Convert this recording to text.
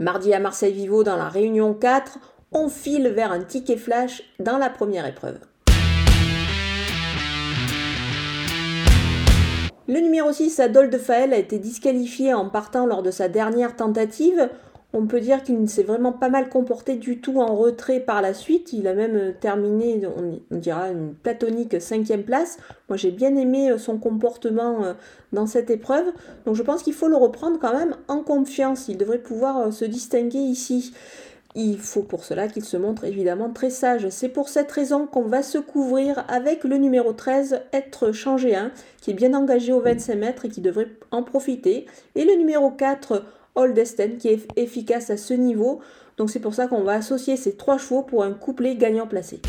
Mardi à Marseille Vivo dans la Réunion 4, on file vers un ticket flash dans la première épreuve. Le numéro 6, Adolphe Fael, a été disqualifié en partant lors de sa dernière tentative. On peut dire qu'il ne s'est vraiment pas mal comporté du tout en retrait par la suite. Il a même terminé, on dira, une platonique cinquième place. Moi, j'ai bien aimé son comportement euh, dans cette épreuve. Donc, je pense qu'il faut le reprendre quand même en confiance. Il devrait pouvoir euh, se distinguer ici. Il faut pour cela qu'il se montre évidemment très sage. C'est pour cette raison qu'on va se couvrir avec le numéro 13, être changé 1, qui est bien engagé au 25 mètres et qui devrait en profiter. Et le numéro 4, Esten, qui est efficace à ce niveau. Donc c'est pour ça qu'on va associer ces trois chevaux pour un couplet gagnant placé.